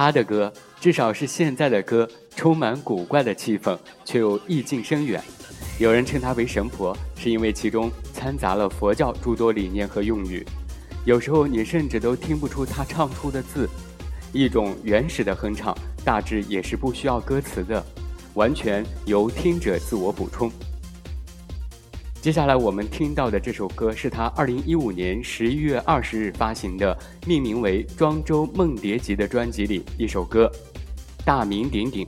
他的歌，至少是现在的歌，充满古怪的气氛，却又意境深远。有人称他为神婆，是因为其中掺杂了佛教诸多理念和用语。有时候你甚至都听不出他唱出的字，一种原始的哼唱，大致也是不需要歌词的，完全由听者自我补充。接下来我们听到的这首歌是他二零一五年十一月二十日发行的，命名为《庄周梦蝶集》的专辑里一首歌，大名鼎鼎。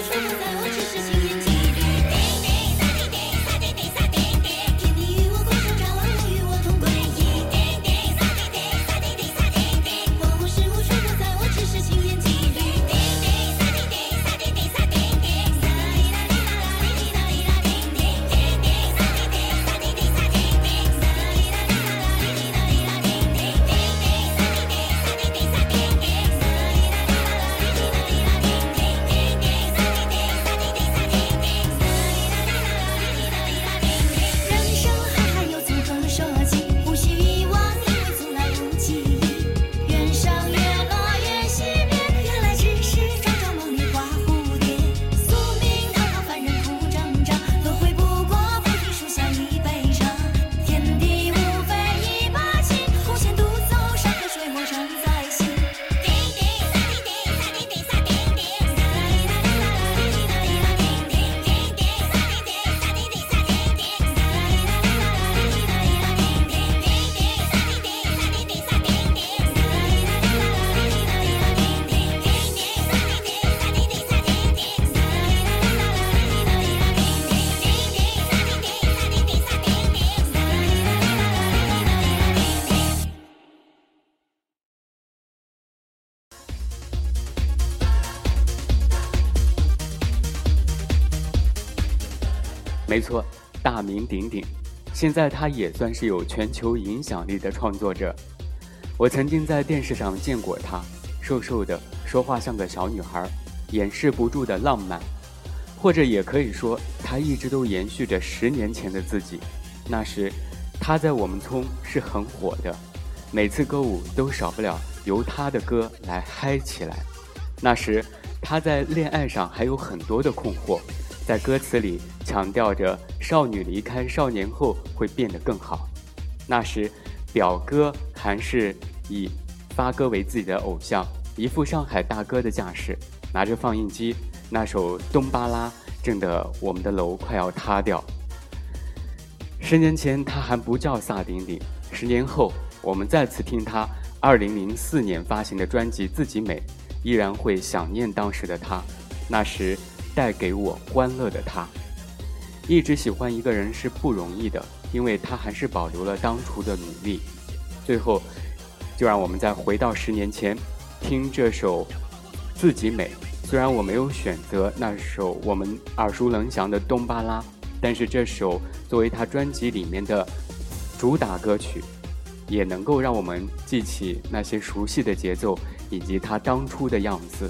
Thank you. 没错，大名鼎鼎。现在他也算是有全球影响力的创作者。我曾经在电视上见过他，瘦瘦的，说话像个小女孩，掩饰不住的浪漫。或者也可以说，他一直都延续着十年前的自己。那时，他在我们村是很火的，每次歌舞都少不了由他的歌来嗨起来。那时，他在恋爱上还有很多的困惑。在歌词里强调着少女离开少年后会变得更好。那时，表哥还是以发哥为自己的偶像，一副上海大哥的架势，拿着放映机，那首《东巴拉》震得我们的楼快要塌掉。十年前他还不叫萨顶顶，十年后我们再次听他二零零四年发行的专辑《自己美》，依然会想念当时的他。那时。带给我欢乐的他，一直喜欢一个人是不容易的，因为他还是保留了当初的努力。最后，就让我们再回到十年前，听这首《自己美》。虽然我没有选择那首我们耳熟能详的《东巴拉》，但是这首作为他专辑里面的主打歌曲，也能够让我们记起那些熟悉的节奏以及他当初的样子。